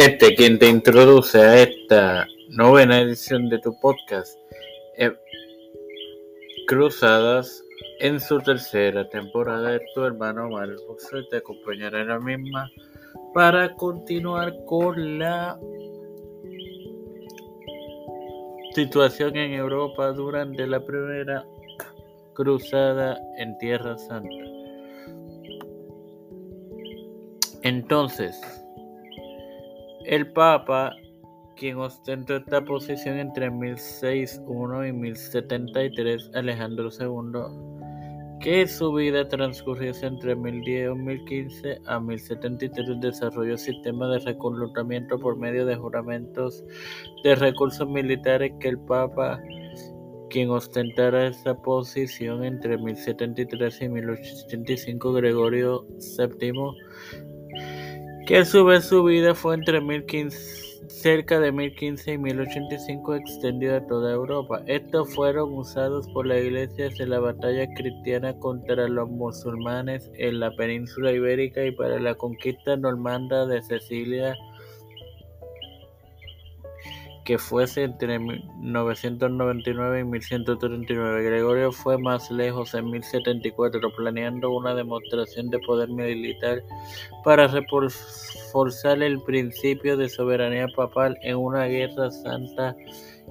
Este quien te introduce a esta novena edición de tu podcast, eh, Cruzadas, en su tercera temporada tu hermano Mario te acompañará en la misma para continuar con la situación en Europa durante la primera cruzada en Tierra Santa. Entonces, el Papa, quien ostentó esta posición entre 1061 y 1073, Alejandro II, que su vida transcurrió entre 1010 y 1015 a 1073, desarrolló sistema de reclutamiento por medio de juramentos de recursos militares que el Papa quien ostentara esa posición entre 1073 y 1085, Gregorio VII, que a su vez su vida fue entre 1015, cerca de 1015 y 1085 extendido a toda Europa. Estos fueron usados por la Iglesia en la batalla cristiana contra los musulmanes en la península ibérica y para la conquista normanda de Sicilia que fuese entre 999 y 1139. Gregorio fue más lejos en 1074, planeando una demostración de poder militar para reforzar el principio de soberanía papal en una guerra santa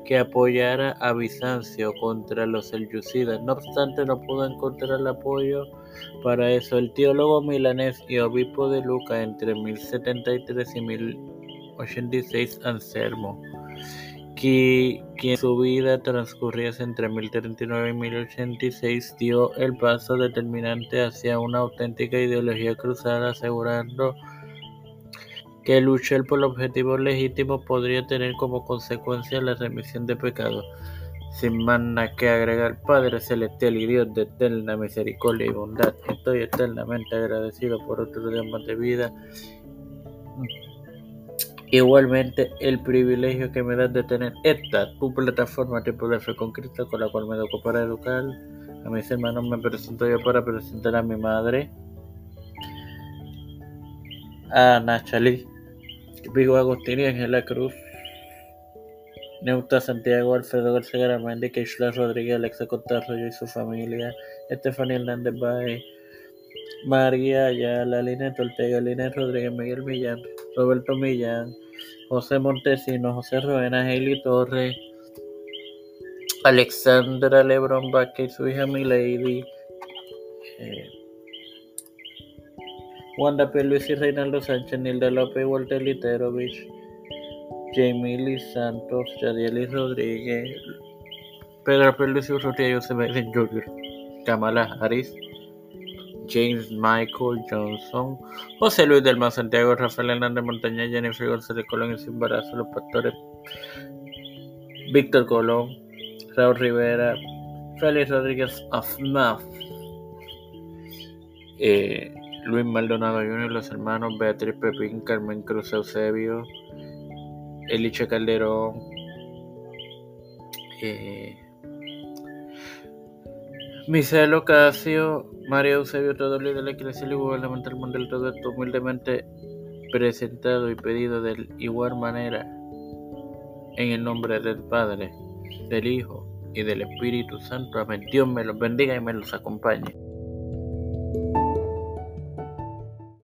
que apoyara a Bizancio contra los selyúcidas. No obstante, no pudo encontrar apoyo para eso. El teólogo milanés y obispo de Luca entre 1073 y 1086, Anselmo que, en su vida transcurría entre 1039 y 1086, dio el paso determinante hacia una auténtica ideología cruzada, asegurando que luchar por objetivos legítimos podría tener como consecuencia la remisión de pecados. Sin más nada que agregar, Padre Celestial y Dios de eterna misericordia y bondad, estoy eternamente agradecido por otro día de vida Igualmente, el privilegio que me da de tener esta, tu plataforma Tiempo de Fe con con la cual me educo para educar. A mis hermanos, me presento yo para presentar a mi madre, a Nachalí, Vigo Agustín y Ángela Cruz, Neuta Santiago, Alfredo García Garamendi, Keishla Rodríguez, Alexa Contarroyo y su familia, Estefanía Hernández Baez, María Ayala, Lina Ortega, Lina Rodríguez, Miguel Millán, Roberto Millán, José Montesino, José Roena, Hailey Torres, Alexandra Lebron Vázquez, su hija Milady, eh, Wanda P. Luis y Reinaldo Sánchez, Nilda López, Walter Literovich, Jamie Santos, Yadielis Rodríguez, Pedro P. Luis Urrutia, José Biden Jr., Kamala Harris, James Michael Johnson, José Luis del Mar Santiago, Rafael Hernández Montaña, Jennifer González Colón y su embarazo, los pastores Víctor Colón, Raúl Rivera, Félix Rodríguez Afnaf, eh, Luis Maldonado Jr., los hermanos Beatriz Pepín, Carmen Cruz Eusebio, Eliche Calderón, eh, Misael Casio, María Eusebio Rodríguez de la Iglesia y Gubernamental Mundial, todo esto humildemente presentado y pedido de igual manera en el nombre del Padre, del Hijo y del Espíritu Santo. Amén. Dios me los bendiga y me los acompañe.